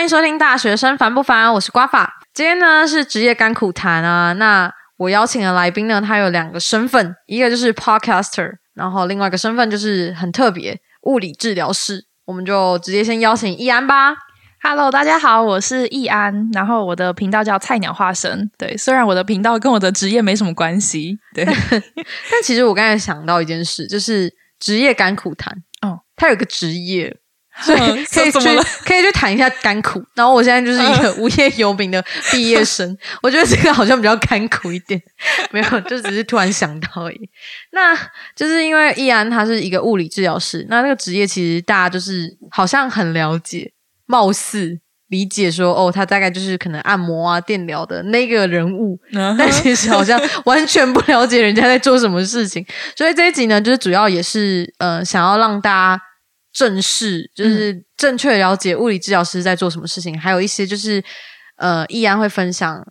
欢迎收听《大学生烦不烦》，我是瓜法。今天呢是职业甘苦谈啊。那我邀请的来宾呢，他有两个身份，一个就是 podcaster，然后另外一个身份就是很特别，物理治疗师。我们就直接先邀请易安吧。Hello，大家好，我是易安，然后我的频道叫菜鸟化身。对，虽然我的频道跟我的职业没什么关系，对，但其实我刚才想到一件事，就是职业甘苦谈。哦，他有个职业，所以嗯可以去可以去谈一下甘苦。然后我现在就是一个无业游民的毕业生，我觉得这个好像比较甘苦一点。没有，就只是突然想到而已。那就是因为易安他是一个物理治疗师，那那个职业其实大家就是好像很了解，貌似理解说哦，他大概就是可能按摩啊、电疗的那个人物，嗯但其实好像完全不了解人家在做什么事情，所以这一集呢，就是主要也是呃，想要让大家正视，就是正确了解物理治疗师在做什么事情，还有一些就是呃，易安会分享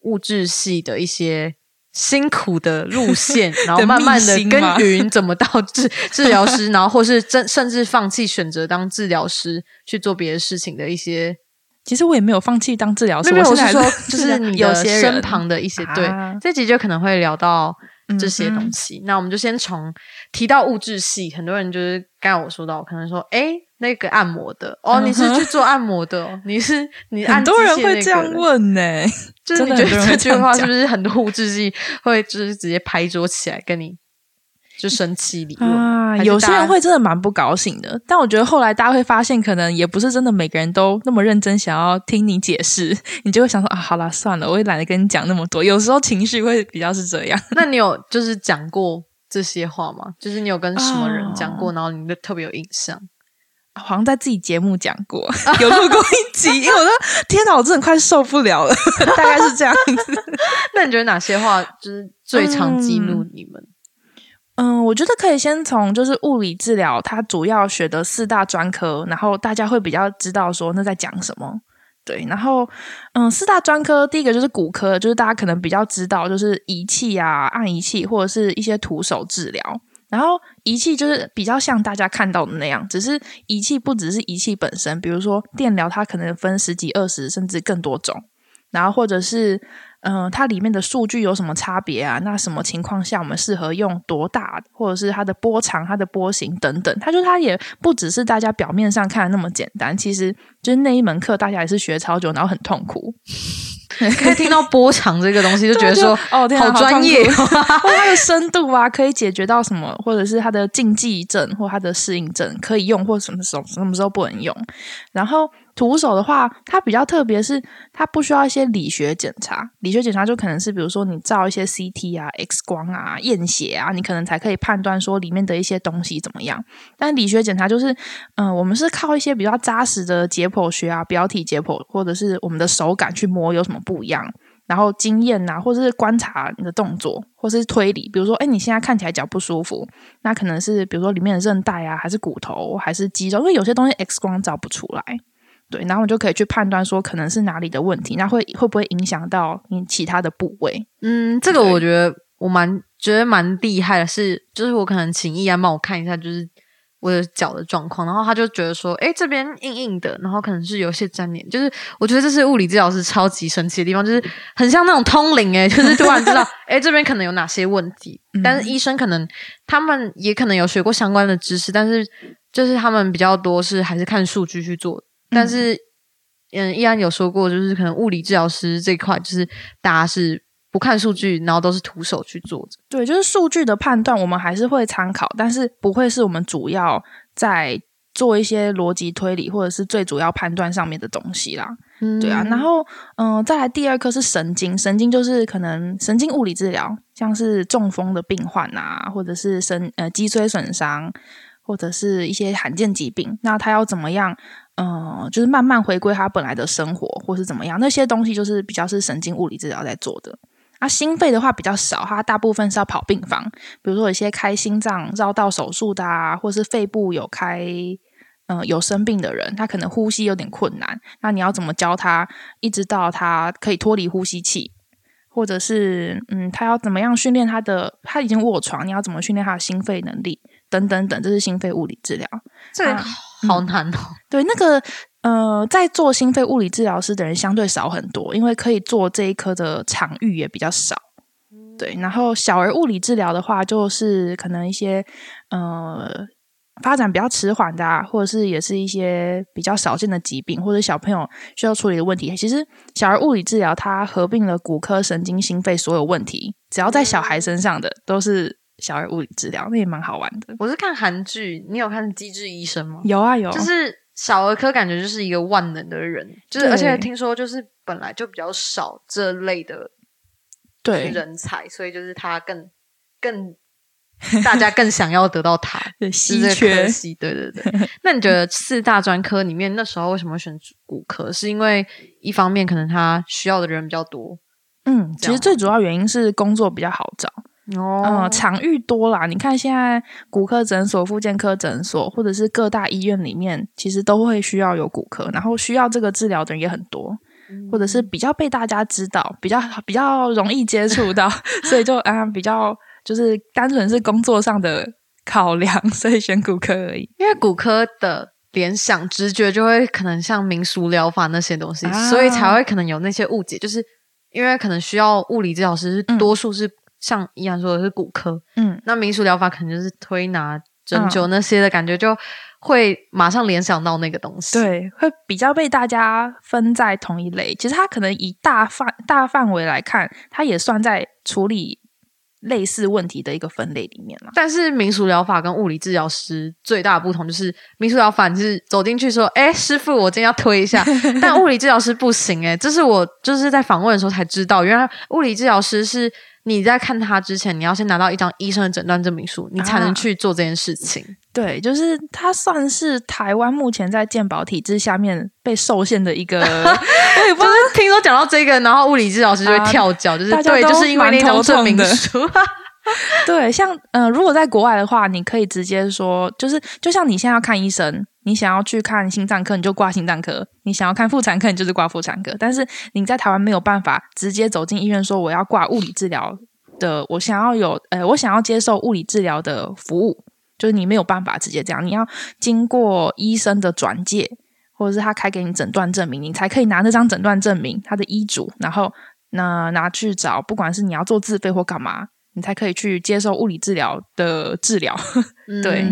物质系的一些辛苦的路线，然后慢慢的耕秘辛吗？耘怎么到治 治疗师，然后或是甚甚至放弃选择当治疗师去做别的事情的一些其实我也没有放弃当治疗师，我是说，就是你的有些身旁的一些，对啊，这集就可能会聊到这些东西。那我们就先从提到物质系，很多人就是刚才我说到，可能说，哎，那个按摩的，哦，你是去做按摩的、哦，你是你按很多人会这样，问呢、就是你觉得这句话是不是很多物质系会就是直接拍桌起来跟你就生气理论？啊，有些人会真的蛮不高兴的，但我觉得后来大家会发现，可能也不是真的每个人都那么认真想要听你解释，你就会想说啊，好啦，算了，我也懒得跟你讲那么多。有时候情绪会比较是这样。那 你有就是讲过这些话吗？就是你有跟什么人讲哦过，然后你就特别有印象？好像在自己节目讲过，有录过一集，因为我说天哪，我真的快受不了了，大概是这样子。那你觉得哪些话就是最常激怒你们？嗯，嗯我觉得可以先从就是物理治疗，它主要学的四大专科，然后大家会比较知道说那在讲什么。对，然后嗯，四大专科第一个就是骨科，就是大家可能比较知道，就是仪器啊、按仪器或者是一些徒手治疗。然后仪器就是比较像大家看到的那样，只是仪器不只是仪器本身，比如说电疗，它可能分十几、二十甚至更多种。然后或者是嗯、呃它里面的数据有什么差别啊？那什么情况下我们适合用多大，或者是它的波长、它的波形等等？它就它也不只是大家表面上看的那么简单，其实就是那一门课大家也是学超久，然后很痛苦。可以听到波长这个东西，就觉得说哦，好专业 它的深度啊，可以解决到什么，或者是它的禁忌症或它的适应症可以用，或什么时候什么时候不能用。然后徒手的话，它比较特别是它不需要一些理学检查，理学检查就可能是比如说你照一些 CT 啊、X 光啊、验血啊，你可能才可以判断说里面的一些东西怎么样。但理学检查就是，嗯、我们是靠一些比较扎实的解剖学啊、表体解剖，或者是我们的手感去摸有什么不一样。然后经验呐、或者是观察你的动作，或是推理，比如说，哎，你现在看起来脚不舒服，那可能是比如说里面的韧带啊，还是骨头，还是肌肉，因为有些东西 X 光照不出来，对，然后你就可以去判断说可能是哪里的问题，那会会不会影响到你其他的部位？嗯，这个我觉得我蛮觉得蛮厉害的是，就是我可能请易安帮我看一下，就是我的脚的状况，然后他就觉得说，哎，这边硬硬的，然后可能是有些粘连，就是我觉得这是物理治疗师超级神奇的地方，就是很像那种通灵诶，就是突然知道，哎，这边可能有哪些问题，但是医生可能他们也可能有学过相关的知识，但是就是他们比较多是还是看数据去做的，但是。嗯，依然有说过，就是可能物理治疗师这一块，就是大家是不看数据，然后都是徒手去做的。对，就是数据的判断，我们还是会参考，但是不会是我们主要在做一些逻辑推理或者是最主要判断上面的东西啦。对啊，然后嗯、呃再来第二科是神经，神经就是可能神经物理治疗，像是中风的病患啊，或者是神呃脊髓损伤，或者是一些罕见疾病，那他要怎么样？嗯、就是慢慢回归他本来的生活，或是怎么样？那些东西就是比较是神经物理治疗在做的。啊，心肺的话比较少，它大部分是要跑病房，比如说有一些开心脏绕道手术的啊，或是肺部有开嗯、有生病的人，他可能呼吸有点困难，那你要怎么教他，一直到他可以脱离呼吸器，或者是嗯，他要怎么样训练他的，他已经卧床，你要怎么训练他的心肺能力，等等等，这是心肺物理治疗。这好难哦。对，那个呃，在做心肺物理治疗师的人相对少很多，因为可以做这一科的场域也比较少。对，然后小儿物理治疗的话，就是可能一些呃发展比较迟缓的，或者是也是一些比较少见的疾病，或者小朋友需要处理的问题。其实小儿物理治疗它合并了骨科、神经、心肺所有问题，只要在小孩身上的都是小儿物理治疗，那也蛮好玩的。我是看韩剧，你有看《机智医生》吗？有啊，有，就是小儿科感觉就是一个万能的人，就是而且听说就是本来就比较少这类的对人才，所以就是他更更。大家更想要得到它，稀缺。对对对。那你觉得四大专科里面，那时候为什么选骨科？是因为一方面可能他需要的人比较多。嗯，其实最主要原因是工作比较好找哦，场域多啦。你看现在骨科诊所、复健科诊所，或者是各大医院里面，其实都会需要有骨科，然后需要这个治疗的人也很多，或者是比较被大家知道，比较比较容易接触到，所以就啊比较。就是单纯是工作上的考量，所以选骨科而已。因为骨科的联想直觉就会可能像民俗疗法那些东西，所以才会可能有那些误解。就是因为可能需要物理治疗师，多数是像依然说的是骨科，嗯，那民俗疗法可能就是推拿、针灸那些的感觉，就会马上联想到那个东西。对，会比较被大家分在同一类。其实它可能以大范大范围来看，它也算在处理。类似问题的一个分类里面了，但是民俗疗法跟物理治疗师最大的不同就是，民俗疗法是走进去说：“哎，师傅，我今天要推一下。”但物理治疗师不行，哎，这是我就是在访问的时候才知道，原来物理治疗师是。你在看他之前，你要先拿到一张医生的诊断证明书，你才能去做这件事情。对，就是他算是台湾目前在健保体制下面被受限的一个。我也不是听说讲到这个，然后物理治疗师就会跳脚，就是对，就是因为那张证明书。对，像嗯，如果在国外的话，你可以直接说，就是就像你现在要看医生。你想要去看心脏科，你就挂心脏科；你想要看妇产科，你就是挂妇产科。但是你在台湾没有办法直接走进医院说我要挂物理治疗的，我想要有呃，我想要接受物理治疗的服务，就是你没有办法直接这样，你要经过医生的转介，或者是他开给你诊断证明，你才可以拿那张诊断证明他的医嘱，然后那拿去找，不管是你要做自费或干嘛，你才可以去接受物理治疗的治疗。对。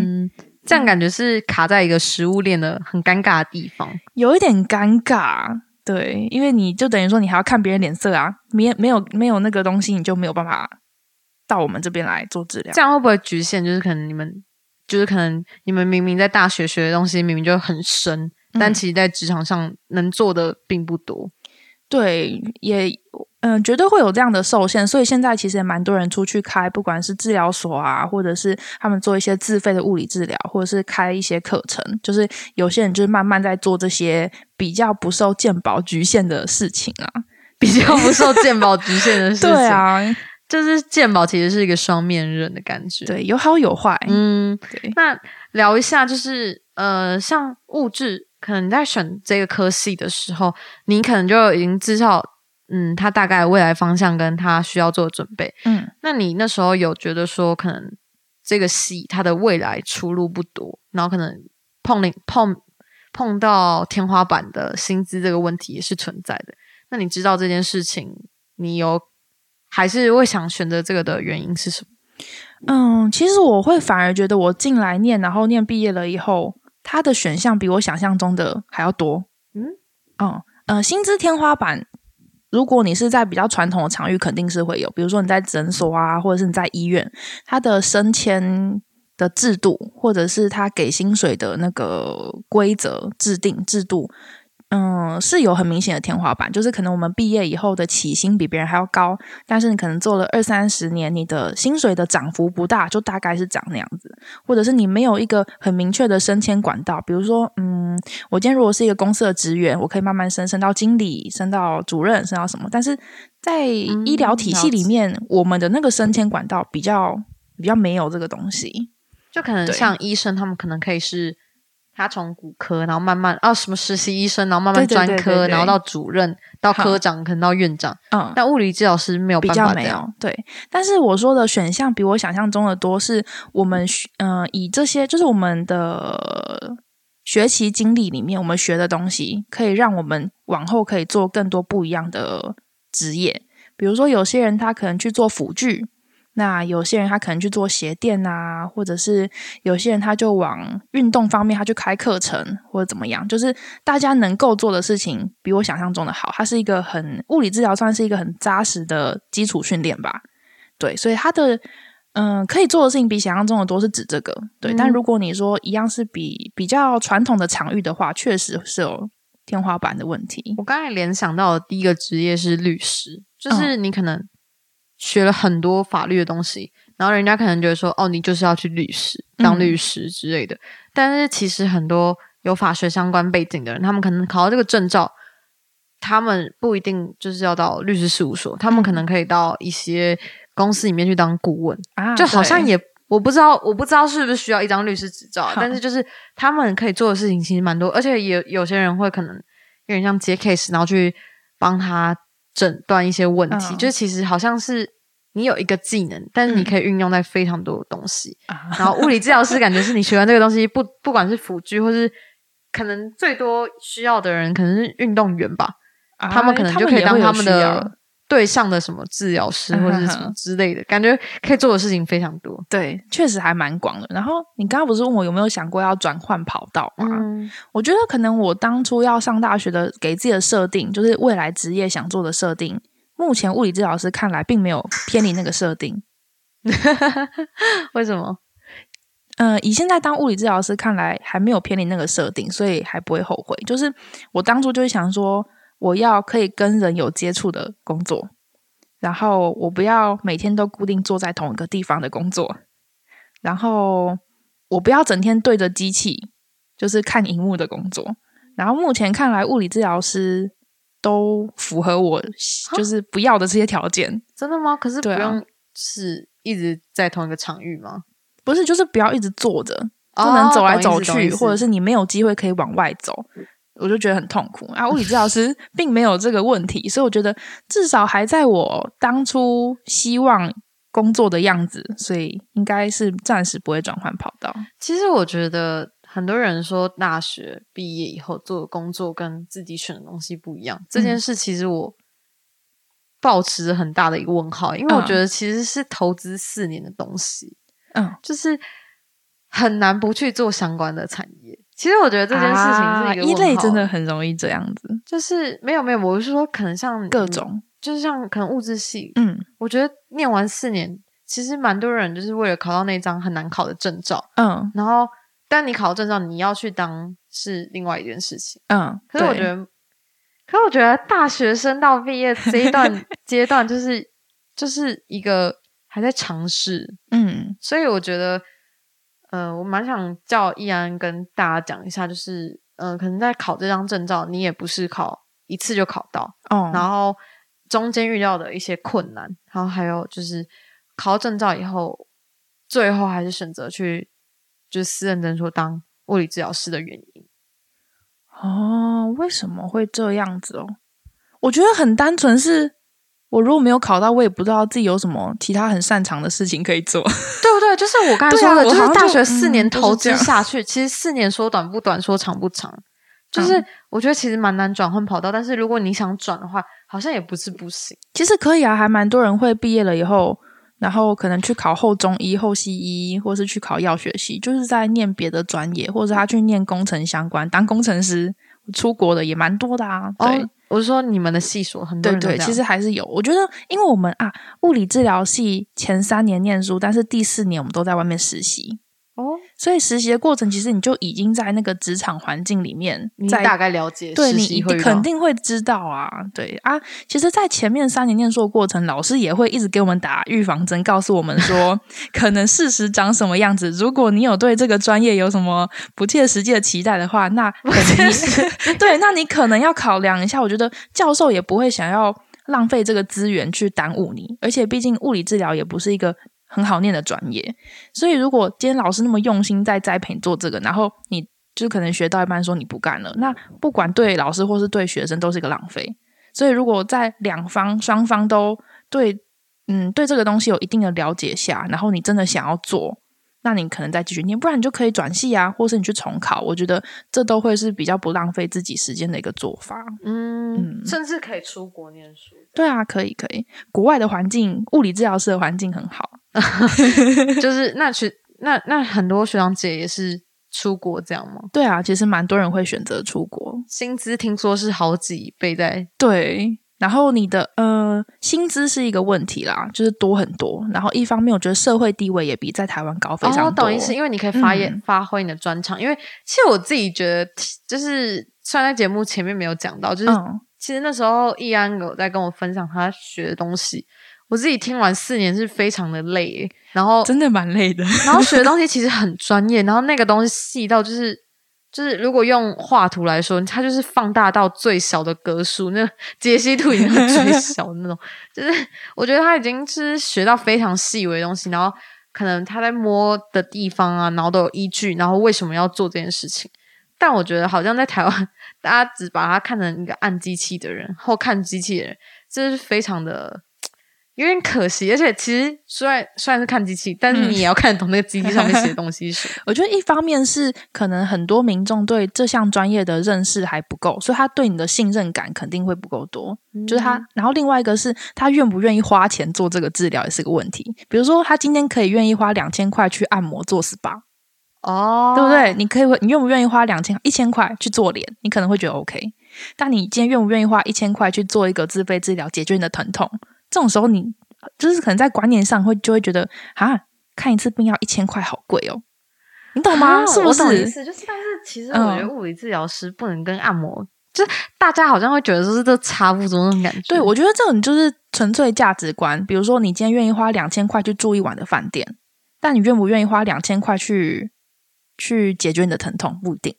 这样感觉是卡在一个食物链的很尴尬的地方，有一点尴尬。对，因为你就等于说你还要看别人脸色啊，没没有没有那个东西，你就没有办法到我们这边来做治疗。这样会不会局限？就是可能你们，就是可能你们明明在大学学的东西明明就很深，但其实在职场上能做的并不多。对，也。嗯，绝对会有这样的受限，所以现在其实也蛮多人出去开，不管是治疗所啊，或者是他们做一些自费的物理治疗，或者是开一些课程，就是有些人就是慢慢在做这些比较不受健保局限的事情啊，比较不受健保局限的事情。对啊，就是健保其实是一个双面刃的感觉，对，有好有坏。嗯，对。那聊一下，就是呃，像物质，可能你在选这个科系的时候，你可能就已经知道。嗯，他大概未来方向跟他需要做的准备，嗯，那你那时候有觉得说，可能这个戏它的未来出路不多，然后可能碰碰碰碰到天花板的薪资这个问题也是存在的。那你知道这件事情，你有还是会想选择这个的原因是什么？嗯，其实我会反而觉得我进来念，然后念毕业了以后，他的选项比我想象中的还要多。嗯，哦，呃，薪资天花板。如果你是在比较传统的场域，肯定是会有，比如说你在诊所啊，或者是你在医院，它的升迁的制度，或者是他给薪水的那个规则制定制度。嗯，是有很明显的天花板，就是可能我们毕业以后的起薪比别人还要高，但是你可能做了二三十年，你的薪水的涨幅不大，就大概是长那样子，或者是你没有一个很明确的升迁管道，比如说，嗯，我今天如果是一个公司的职员，我可以慢慢升，升到经理，升到主任，升到什么？但是在医疗体系里面，我们的那个升迁管道比较比较没有这个东西，就可能像医生，他们可能可以是。他从骨科，然后慢慢啊，什么实习医生，然后慢慢专科，然后到主任，到科长，可能到院长。嗯，但物理治疗师没有办法没有对，但是我说的选项比我想象中的多，是我们嗯以这些就是我们的学习经历里面，我们学的东西可以让我们往后可以做更多不一样的职业。比如说，有些人他可能去做辅具，那有些人他可能去做鞋垫啊，或者是有些人他就往运动方面他去开课程或者怎么样。就是大家能够做的事情比我想象中的好。它是一个很物理治疗，算是一个很扎实的基础训练吧。对，所以它的嗯可以做的事情比想象中的多，是指这个。对，但如果你说一样是比比较传统的场域的话，确实是有天花板的问题。我刚才联想到的第一个职业是律师。就是你可能学了很多法律的东西，然后人家可能觉得说，哦，你就是要去律师当律师之类的。但是其实很多有法学相关背景的人，他们可能考到这个证照，他们不一定就是要到律师事务所，他们可能可以到一些公司里面去当顾问啊。就好像也我不知道，我不知道是不是需要一张律师执照，但是就是他们可以做的事情其实蛮多，而且也有些人会可能有点像接 case，然后去帮他。诊断一些问题，就是其实好像是你有一个技能，但是你可以运用在非常多的东西。然后物理治疗师感觉是你学完这个东西，不 不管是辅具，或是可能最多需要的人可能是运动员吧，他们可能就可以当他们的。对象的什么治疗师或者是什么之类的，感觉可以做的事情非常多。对，确实还蛮广的。然后你刚刚不是问我有没有想过要转换跑道吗？我觉得可能我当初要上大学的给自己的设定，就是未来职业想做的设定。目前物理治疗师看来并没有偏离那个设定。为什么？嗯，以现在当物理治疗师看来还没有偏离那个设定，所以还不会后悔。就是我当初就是想说。我要可以跟人有接触的工作，然后我不要每天都固定坐在同一个地方的工作，然后我不要整天对着机器就是看荧幕的工作。然后目前看来，物理治疗师都符合我就是不要的这些条件。真的吗？可是不用是一直在同一个场域吗？不是，就是不要一直坐着，不能走来走去，或者是你没有机会可以往外走。我就觉得很痛苦啊！物理治疗师 并没有这个问题，所以我觉得至少还在我当初希望工作的样子，所以应该是暂时不会转换跑道。其实我觉得很多人说大学毕业以后做的工作跟自己选的东西不一样，这件事其实我保持着很大的一个问号，因为我觉得其实是投资四年的东西，嗯，就是很难不去做相关的产业。其实我觉得这件事情是一个一类，真的很容易这样子。就是没有没有，我是说可能像各种，就是像可能物质系，嗯，我觉得念完四年，其实蛮多人就是为了考到那张很难考的证照，嗯，然后但你考到证照，你要去当是另外一件事情，嗯。可是我觉得，可是我觉得大学生到毕业这一段 阶段，就是就是一个还在尝试，嗯，所以我觉得。呃，我蛮想叫易安跟大家讲一下，就是，嗯，可能在考这张证照，你也不是考一次就考到，哦，然后中间遇到的一些困难，然后还有就是考证照以后，最后还是选择去就是私人诊所当物理治疗师的原因。哦，为什么会这样子哦？我觉得很单纯是。我如果没有考到，我也不知道自己有什么其他很擅长的事情可以做，对不对？就是我刚才说的，就是大学四年投资下去，其实四年说短不短，说长不长，就是我觉得其实蛮难转换跑道。但是如果你想转的话，好像也不是不行。其实可以啊，还蛮多人会毕业了以后，然后可能去考后中医、后西医，或是去考药学系，就是在念别的专业，或者他去念工程相关，当工程师，出国的也蛮多的啊。对。我是说，你们的系数很多人对对，其实还是有。我觉得，因为我们啊，物理治疗系前三年念书，但是第四年我们都在外面实习。哦，所以实习的过程，其实你就已经在那个职场环境里面，在大概了解，对你肯定会知道啊，对啊。其实，在前面三年念书的过程，老师也会一直给我们打预防针，告诉我们说，可能事实长什么样子。如果你有对这个专业有什么不切实际的期待的话，那 肯定对，那你可能要考量一下。我觉得教授也不会想要浪费这个资源去耽误你，而且毕竟物理治疗也不是一个。很好念的专业，所以如果今天老师那么用心在栽培做这个，然后你就可能学到一半说你不干了，那不管对老师或是对学生都是一个浪费。所以如果在两方双方都对，嗯，对这个东西有一定的了解下，然后你真的想要做，那你可能再继续念，不然你就可以转系啊，或是你去重考。我觉得这都会是比较不浪费自己时间的一个做法。嗯，甚至可以出国念书。对啊，可以可以，国外的环境，物理治疗师的环境很好。就是那学那那很多学长姐也是出国这样吗？对啊，其实蛮多人会选择出国，薪资听说是好几倍在对。然后你的呃薪资是一个问题啦，就是多很多。然后一方面，我觉得社会地位也比在台湾高非常多。懂意思，因为你可以发言发挥你的专长。因为其实我自己觉得，就是虽然在节目前面没有讲到，就是其实那时候易安有在跟我分享他学的东西，我自己听完四年是非常的累，然后真的蛮累的。然后学的东西其实很专业，然后那个东西细到就是。就是如果用画图来说，它就是放大到最小的格数，那解析度已经是最 小的那种。就是我觉得他已经是学到非常细微的东西，然后可能他在摸的地方啊，然后都有依据，然后为什么要做这件事情。但我觉得好像在台湾，大家只把它看成一个按机器的人或看机器人，这是非常的。有点可惜，而且其实虽然虽然是看机器，但是你也要看得懂那个机器上面写的 东西是。我觉得一方面是可能很多民众对这项专业的认识还不够，所以他对你的信任感肯定会不够多。就是他，然后另外一个是他愿不愿意花钱做这个治疗也是个问题。比如说他今天可以愿意花两千块去按摩做 SPA，哦，对不对？你可以，你愿不愿意花两千一千块去做脸？你可能会觉得 OK，但你今天愿不愿意花一千块去做一个自费治疗，解决你的疼痛？这种时候，你就是可能在观念上会就会觉得啊，看一次病要一千块，好贵哦，你懂吗？是不是？意思就是，但是其实我觉得物理治疗师不能跟按摩，就是大家好像会觉得说是都差不多那种感觉。对，我觉得这种就是纯粹价值观。比如说，你今天愿意花两千块去住一晚的饭店，但你愿不愿意花两千块去去解决你的疼痛，不一定。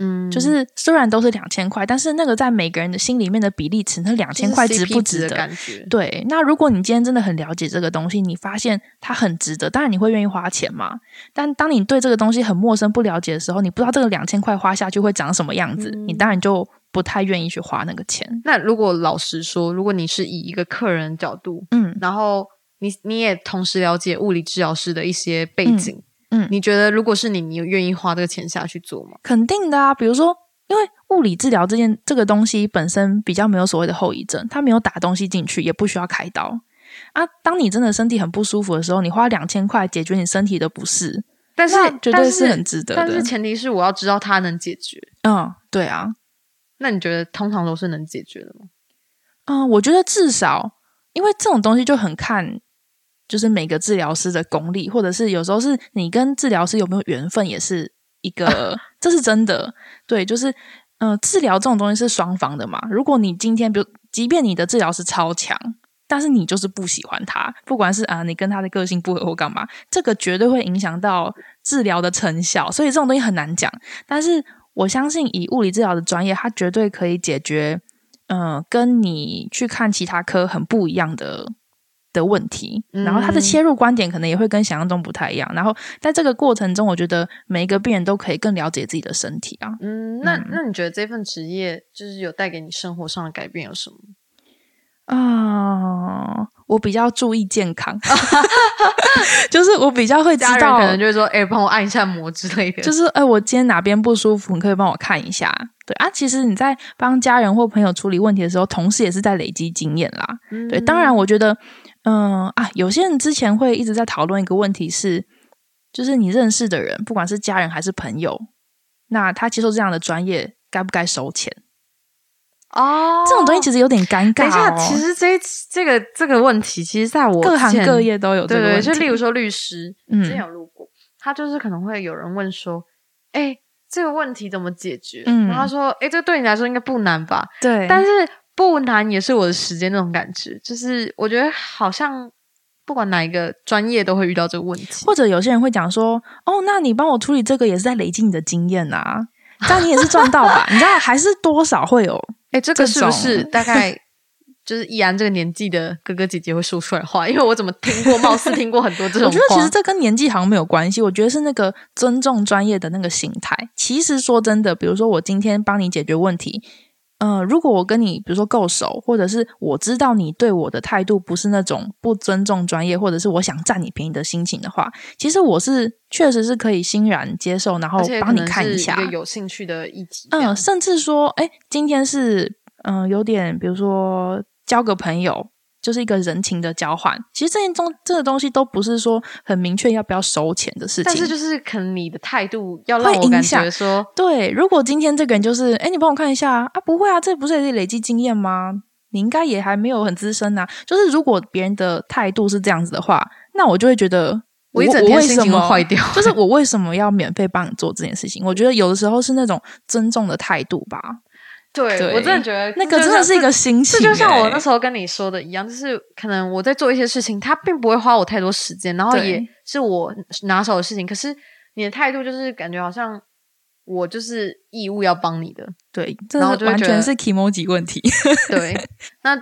嗯，就是虽然都是两千块，但是那个在每个人的心里面的比例尺，那两千块值不值得？对，那如果你今天真的很了解这个东西，你发现它很值得，当然你会愿意花钱嘛。但当你对这个东西很陌生、不了解的时候，你不知道这个两千块花下去会长什么样子，你当然就不太愿意去花那个钱。那如果老实说，如果你是以一个客人角度，嗯，然后你你也同时了解物理治疗师的一些背景。嗯，你觉得如果是你，你愿意花这个钱下去做吗？肯定的啊，比如说，因为物理治疗这件这个东西本身比较没有所谓的后遗症，它没有打东西进去，也不需要开刀啊。当你真的身体很不舒服的时候，你花两千块解决你身体的不适，但是绝对是很值得的。但是前提是我要知道它能解决。嗯，对啊。那你觉得通常都是能解决的吗？嗯，我觉得至少，因为这种东西就很看。就是每个治疗师的功力，或者是有时候是你跟治疗师有没有缘分，也是一个，这是真的。对，就是嗯，治疗这种东西是双方的嘛。如果你今天，比如，即便你的治疗师超强，但是你就是不喜欢他，不管是啊，你跟他的个性不合或干嘛，这个绝对会影响到治疗的成效。所以这种东西很难讲。但是我相信，以物理治疗的专业，它绝对可以解决，嗯，跟你去看其他科很不一样的。的问题，然后他的切入观点可能也会跟想象中不太一样。然后在这个过程中，我觉得每一个病人都可以更了解自己的身体啊。嗯，那那你觉得这份职业就是有带给你生活上的改变有什么？啊，我比较注意健康，就是我比较会知道，可能就是说，哎，帮我按一下摩之类的。就是，哎，我今天哪边不舒服，你可以帮我看一下。对啊，其实你在帮家人或朋友处理问题的时候，同时也是在累积经验啦。对，当然，我觉得。嗯啊，有些人之前会一直在讨论一个问题，是就是你认识的人，不管是家人还是朋友，那他接受这样的专业，该不该收钱？哦，这种东西其实有点尴尬。等一下，其实这这个这个问题，其实在我各行各业都有。对对，就例如说律师，之前有录过，他就是可能会有人问说：“哎，这个问题怎么解决？”然后他说：“哎，这对你来说应该不难吧？”对，但是。不难也是我的时间那种感觉，就是我觉得好像不管哪一个专业都会遇到这个问题，或者有些人会讲说：“哦，那你帮我处理这个也是在累积你的经验呐，这样你也是赚到吧？”你知道还是多少会有？哎，这个是不是大概 就是易然这个年纪的哥哥姐姐会说出来话？因为我怎么听过，貌似听过很多这种。我觉得其实这跟年纪好像没有关系，我觉得是那个尊重专业的那个心态。其实说真的，比如说我今天帮你解决问题。呃，如果我跟你比如说够熟，或者是我知道你对我的态度不是那种不尊重专业，或者是我想占你便宜的心情的话，其实我是确实是可以欣然接受，然后帮你看一下有兴趣的议题。嗯，甚至说，哎，今天是嗯有点，比如说交个朋友。就是一个人情的交换，其实这些东这个东西都不是说很明确要不要收钱的事情，但是就是可能你的态度要让我感觉说，对，如果今天这个人就是，哎，你帮我看一下啊，不会啊，这不是也是累积经验吗？你应该也还没有很资深呐。就是如果别人的态度是这样子的话，那我就会觉得我一整天心情坏掉。就是我为什么要免费帮你做这件事情？我觉得有的时候是那种尊重的态度吧。对我真的觉得那个真的是一个心情，这就像我那时候跟你说的一样，就是可能我在做一些事情，他并不会花我太多时间，然后也是我拿手的事情，可是你的态度就是感觉好像我就是义务要帮你的，对，然后完全是 emoji 问题。对，那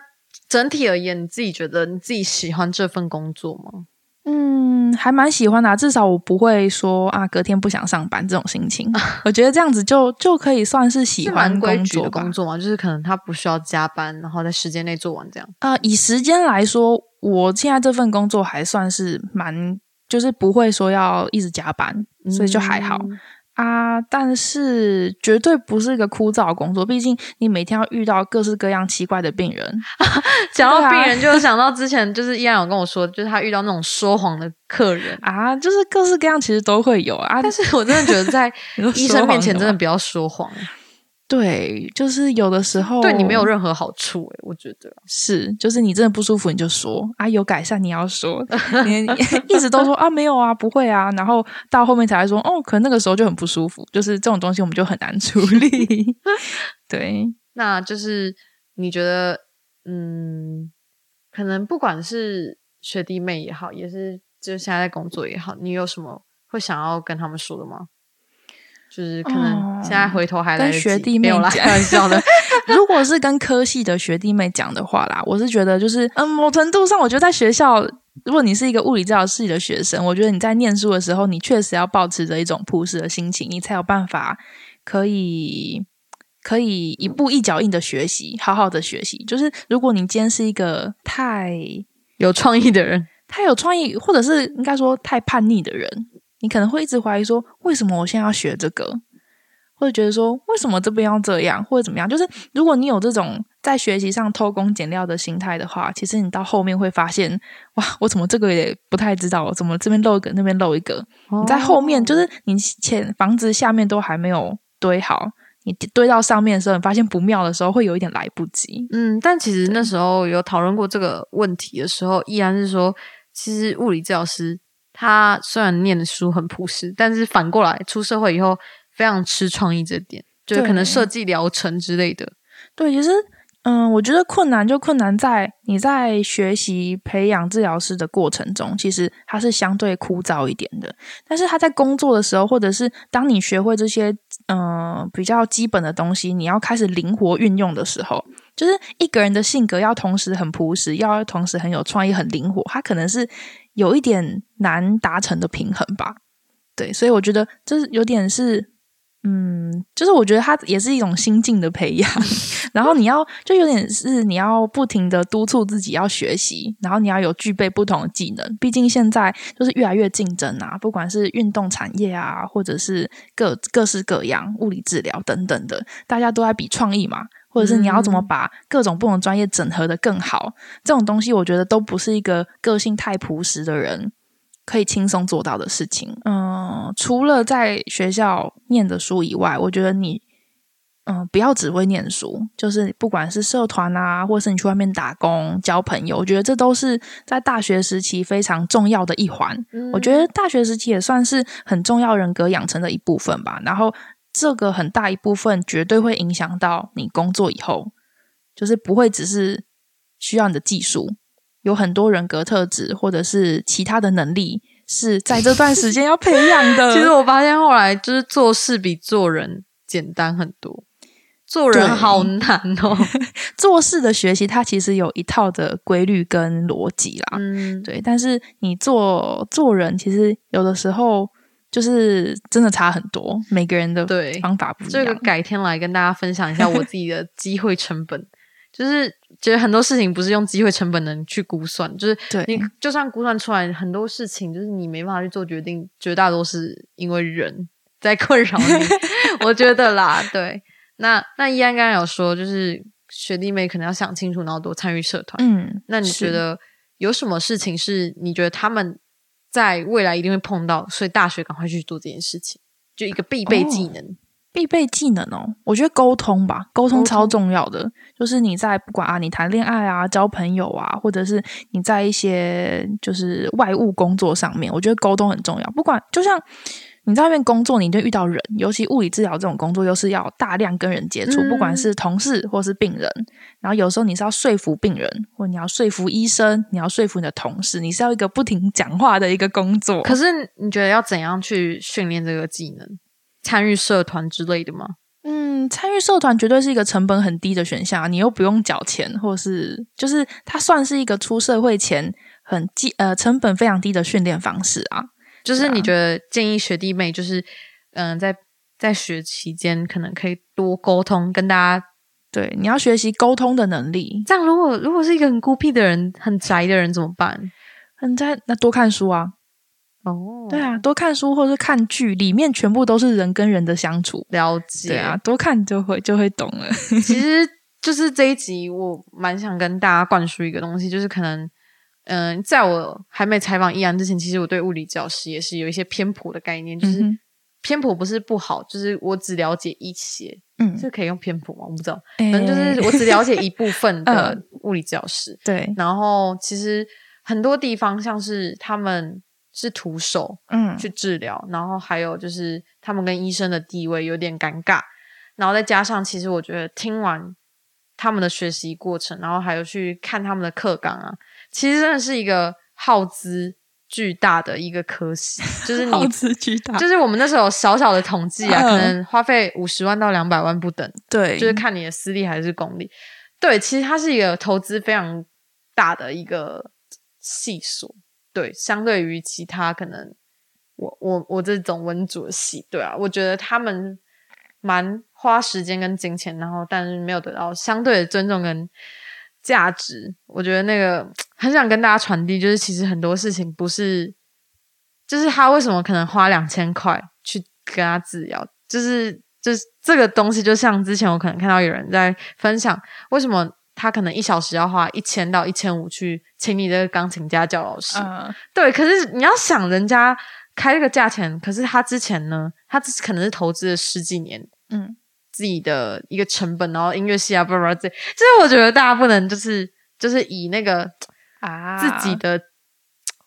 整体而言，你自己觉得你自己喜欢这份工作吗？嗯，还蛮喜欢的，至少我不会说啊，隔天不想上班这种心情。我觉得这样子就就可以算是喜欢工作的工作嘛，就是可能他不需要加班，然后在时间内做完这样。啊，以时间来说，我现在这份工作还算是蛮，就是不会说要一直加班，所以就还好。啊，但是绝对不是一个枯燥工作，毕竟你每天要遇到各式各样奇怪的病人。讲到病人，就想到之前就是依然有跟我说，就是他遇到那种说谎的客人啊，就是各式各样，其实都会有啊。但是我真的觉得在 医生面前真的不要说谎。对，就是有的时候对你没有任何好处诶，我觉得 是，就是你真的不舒服你就说啊，有改善你要说，你 一直都说啊没有啊不会啊，然后到后面才说哦，可能那个时候就很不舒服，就是这种东西我们就很难处理。对，那就是你觉得嗯，可能不管是学弟妹也好，也是就是现在在工作也好，你有什么会想要跟他们说的吗？就是可能现在回头还跟学弟妹讲，开玩笑的。如果是跟科系的学弟妹讲的话啦，我是觉得就是，嗯，某程度上，我觉得在学校，如果你是一个物理治疗系的学生，我觉得你在念书的时候，你确实要保持着一种朴实的心情，你才有办法可以可以一步一脚印的学习，好好的学习。就是如果你今天是一个太有创意的人，太有创意，或者是应该说太叛逆的人。你可能会一直怀疑说，为什么我现在要学这个？或者觉得说，为什么这边要这样，或者怎么样？就是如果你有这种在学习上偷工减料的心态的话，其实你到后面会发现，哇，我怎么这个也不太知道，怎么这边漏一个，那边漏一个？你在后面，就是你前房子下面都还没有堆好，你堆到上面的时候，你发现不妙的时候，会有一点来不及。嗯，但其实那时候有讨论过这个问题的时候，依然是说，其实物理治疗师。他虽然念的书很朴实，但是反过来出社会以后非常吃创意这点，就是可能设计疗程之类的。对，其实嗯，我觉得困难就困难在你在学习培养治疗师的过程中，其实它是相对枯燥一点的。但是他在工作的时候，或者是当你学会这些嗯比较基本的东西，你要开始灵活运用的时候，就是一个人的性格要同时很朴实，要同时很有创意、很灵活，他可能是。有一点难达成的平衡吧，对，所以我觉得这是有点是，嗯，就是我觉得它也是一种心境的培养，然后你要就有点是你要不停的督促自己要学习，然后你要有具备不同的技能，毕竟现在就是越来越竞争啊，不管是运动产业啊，或者是各各式各样物理治疗等等的，大家都在比创意嘛。或者是你要怎么把各种不同专业整合的更好？这种东西，我觉得都不是一个个性太朴实的人可以轻松做到的事情。嗯，除了在学校念的书以外，我觉得你嗯不要只会念书，就是不管是社团啊，或是你去外面打工交朋友，我觉得这都是在大学时期非常重要的一环。我觉得大学时期也算是很重要人格养成的一部分吧。然后。这个很大一部分绝对会影响到你工作以后，就是不会只是需要你的技术，有很多人格特质或者是其他的能力是在这段时间要培养的。其实我发现后来就是做事比做人简单很多，做人好难哦。做事的学习它其实有一套的规律跟逻辑啦，嗯，对。但是你做做人，其实有的时候。就是真的差很多，每个人的对方法不一样这个。改天来跟大家分享一下我自己的机会成本，就是觉得很多事情不是用机会成本能去估算，就是对你就算估算出来很多事情，就是你没办法去做决定，绝大多是因为人在困扰你，我觉得啦，对。那那依安刚刚有说，就是学弟妹可能要想清楚，然后多参与社团。嗯，那你觉得有什么事情是你觉得他们在未来一定会碰到，所以大学赶快去做这件事情，就一个必备技哦能。必备技能哦？我觉得沟通吧，沟通超重要的。就是你在不管啊，你谈恋爱啊、交朋友啊，或者是你在一些就是外务工作上面，我觉得沟通很重要。不管就像你在外面工作，你就遇到人，尤其物理治疗这种工作，又是要大量跟人接触，嗯不管是同事或是病人。然后有时候你是要说服病人，或你要说服医生，你要说服你的同事，你是要一个不停讲话的一个工作。可是你觉得要怎样去训练这个技能？参与社团之类的吗？嗯，参与社团绝对是一个成本很低的选项，你又不用缴钱，或是就是它算是一个出社会前很低呃成本非常低的训练方式啊。就是你觉得建议学弟妹，就是嗯、在在学期间可能可以多沟通，跟大家。对，你要学习沟通的能力。这样，如果如果是一个很孤僻的人、很宅的人怎么办？很宅那多看书啊，哦，对啊，多看书或者是看剧，里面全部都是人跟人的相处。了解。对啊，多看就会就会懂了。其实就是这一集，我蛮想跟大家灌输一个东西，就是可能，嗯、在我还没采访易安之前，其实我对物理教师也是有一些偏颇的概念，就是嗯偏颇不是不好，就是我只了解一些，嗯，是可以用偏颇吗？我不知道，反反正就是 我只了解一部分的嗯物理教师，对，然后其实很多地方像是他们是徒手，嗯去治疗，然后还有就是他们跟医生的地位有点尴尬，然后再加上其实我觉得听完他们的学习过程，然后还有去看他们的课纲啊，其实真的是一个耗资巨大的一个科系，就是 耗你。资巨大，就是我们那时候小小的统计啊，嗯可能花费五十万到两百万不等，对，就是看你的私立还是公立。对，其实它是一个投资非常大的一个系数。对，相对于其他可能我我我这种文组的系，对啊，我觉得他们蛮花时间跟金钱，然后但是没有得到相对的尊重跟价值。我觉得那个很想跟大家传递，就是其实很多事情不是，就是他为什么可能花两千块去跟他治疗，就是就是这个东西，就像之前我可能看到有人在分享，为什么他可能一小时要花一千到一千五去请你这个钢琴家教老师，嗯。对，可是你要想人家开这个价钱，可是他之前呢，他之可能是投资了十几年嗯，自己的一个成本，然后音乐系啊，不不不，这就是我觉得大家不能就是就是以那个啊，自己的。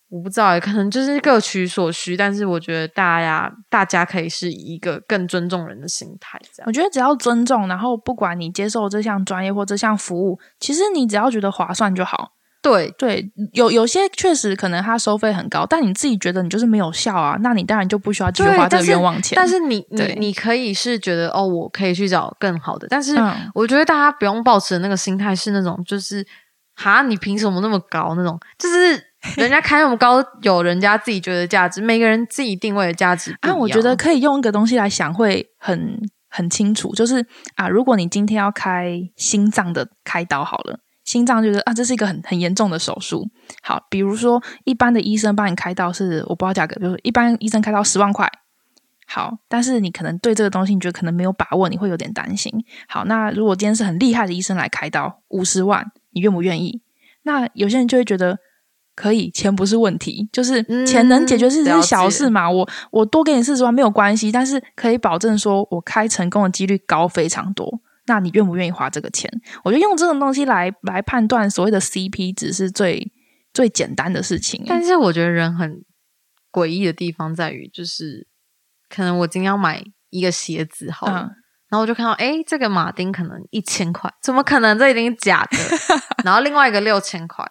我不知道欸，可能就是各取所需，但是我觉得大家大家可以是以一个更尊重人的心态，这样我觉得只要尊重，然后不管你接受这项专业或这项服务，其实你只要觉得划算就好。对对，有有些确实可能他收费很高，但你自己觉得你就是没有效啊，那你当然就不需要继续花这个冤枉钱。但是你你你可以是觉得哦，我可以去找更好的，但是嗯我觉得大家不用抱持的那个心态是那种就是哈，你凭什么那么高那种，就是人家开那么高，有人家自己觉得价值，每个人自己定位的价值不一啊，我觉得可以用一个东西来想，会很很清楚。就是啊，如果你今天要开心脏的开刀好了，心脏就是啊，这是一个很很严重的手术。好，比如说一般的医生帮你开刀是我不知道价格，比如说一般医生开刀十万块。好，但是你可能对这个东西你觉得可能没有把握，你会有点担心。好，那如果今天是很厉害的医生来开刀，五十万，你愿不愿意？那有些人就会觉得可以，钱不是问题，就是钱能解决事情嗯是小事嘛。我我多给你四十万没有关系，但是可以保证说我开成功的几率高非常多。那你愿不愿意花这个钱？我觉得用这种东西来来判断所谓的 CP 值是最最简单的事情。但是我觉得人很诡异的地方在于，就是可能我今天要买一个鞋子好了。嗯，然后我就看到，哎，这个马丁可能一千块，怎么可能？这一定是假的。然后另外一个六千块，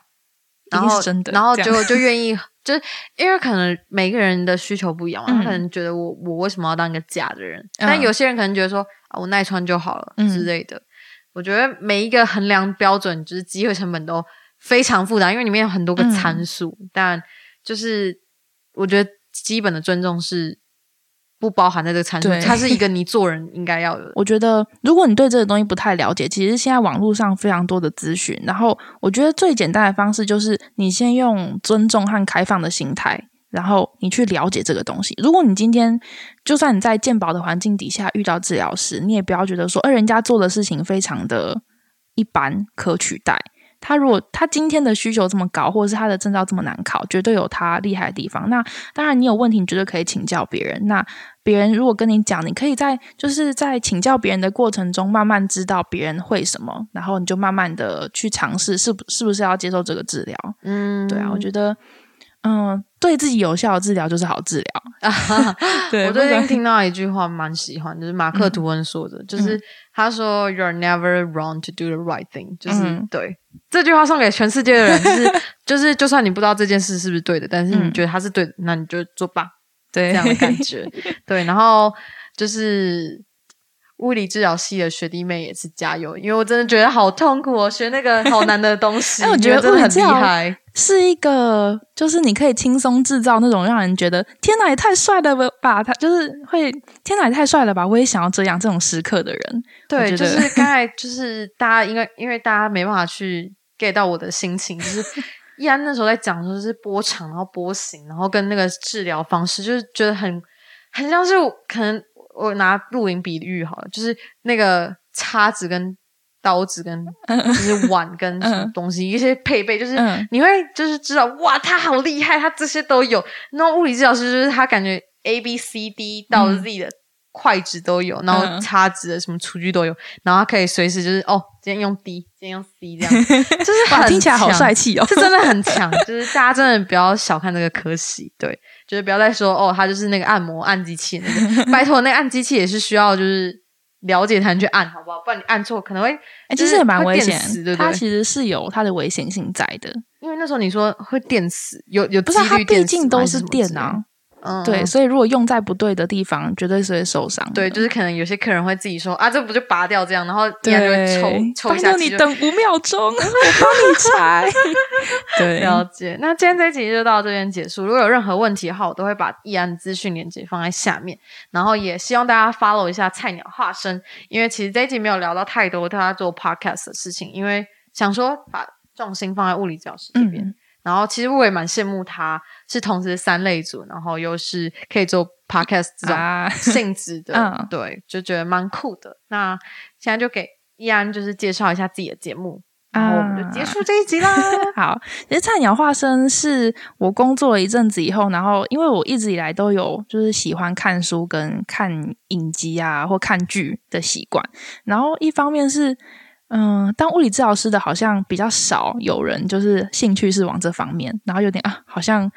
然后真的然后结果就就愿意，就是因为可能每个人的需求不一样嘛，嗯他可能觉得我我为什么要当一个假的人？嗯但有些人可能觉得说啊，我耐穿就好了、嗯之类的。我觉得每一个衡量标准，就是机会成本都非常复杂，因为里面有很多个嗯参数。但就是我觉得基本的尊重是不包含在这个参数，它是一个你做人应该要有。我觉得，如果你对这个东西不太了解，其实现在网络上非常多的资讯。然后，我觉得最简单的方式就是你先用尊重和开放的心态，然后你去了解这个东西。如果你今天就算你在鉴宝的环境底下遇到治疗师，你也不要觉得说，哎，人家做的事情非常的一般，可取代。他如果他今天的需求这么高，或者是他的证照这么难考，绝对有他厉害的地方。那当然，你有问题，你绝对可以请教别人。那别人如果跟你讲，你可以在就是在请教别人的过程中，慢慢知道别人会什么，然后你就慢慢的去尝试，是不是不是要接受这个治疗？嗯，对啊，我觉得。嗯，对自己有效的治疗就是好治疗。啊 对我最近听到一句话蛮喜欢，就是马克吐温说的，就是他说 “You're never wrong to do the right thing”，就是对这句话送给全世界的人，就是 就是，就算你不知道这件事是不是对的，但是你觉得它是对的，那你就做吧。对，这样的感觉。对，然后就是。物理治疗系的学弟妹也是加油，因为我真的觉得好痛苦哦，学那个好难的东西。我觉得真的很厉害，是一个就是你可以轻松制造那种让人觉得天哪也太帅了吧！他就是会天哪也太帅了吧！我也想要这样这种时刻的人。对，就是刚才就是大家应该因为大家没办法去 get 到我的心情，就是 依然那时候在讲说是波长，然后波形，然后跟那个治疗方式，就是觉得很很像是可能。我拿露营比喻好了，就是那个叉子跟刀子跟就是碗跟什么东西一些配备，就是你会就是知道哇，他好厉害，他这些都有。那物理治疗师就是他感觉 A B C D 到 Z 的筷子都有，然后叉子的什么厨具都有，然后他可以随时就是哦，今天用 D，今天用 C 这样，就是很听起来好帅气哦，是真的很强。就是大家真的不要小看这个科系，对。就是不要再说哦，他就是那个按摩按机器那个，拜托，那个按机器也是需要就是了解才能去按，好不好？不然你按错可能会，哎，其实也蛮危险，对它其实是有它的危险性在的，因为那时候你说会电死，有有不是它毕竟都是电啊。对，所以如果用在不对的地方，绝对是会受伤。对，就是可能有些客人会自己说啊，这不就拔掉这样，然后第二就会抽抽一下。你等五秒钟，我帮你拆。对，了解。那今天这一集就到这边结束。如果有任何问题的话，我都会把易安资讯链接放在下面。然后也希望大家 follow 一下菜鸟化身，因为其实这一集没有聊到太多他做 podcast 的事情，因为想说把重心放在物理教师这边。然后其实我也蛮羡慕他，是同时三类组，然后又是可以做 podcast 这种 性质的，对，就觉得蛮酷的。那现在就给易安就是介绍一下自己的节目，然后我们就结束这一集啦。好，其实菜鸟化身是我工作了一阵子以后，然后因为我一直以来都有就是喜欢看书跟看影集啊或看剧的习惯，然后一方面是。嗯，当物理治疗师的好像比较少有人，就是兴趣是往这方面，然后有点啊，好像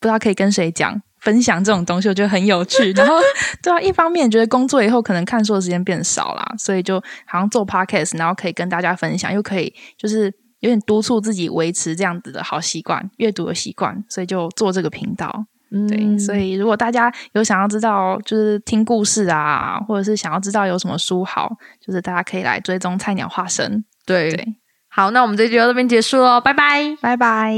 不知道可以跟谁讲分享这种东西，我觉得很有趣。然后对啊，一方面觉得工作以后可能看书的时间变少啦，所以就好像做 podcast，然后可以跟大家分享，又可以就是有点督促自己维持这样子的好习惯，阅读的习惯，所以就做这个频道。对，所以如果大家有想要知道，就是听故事啊，或者是想要知道有什么书好，就是大家可以来追踪菜鸟化身。对，好，那我们这集到这边结束喽，拜拜，拜拜。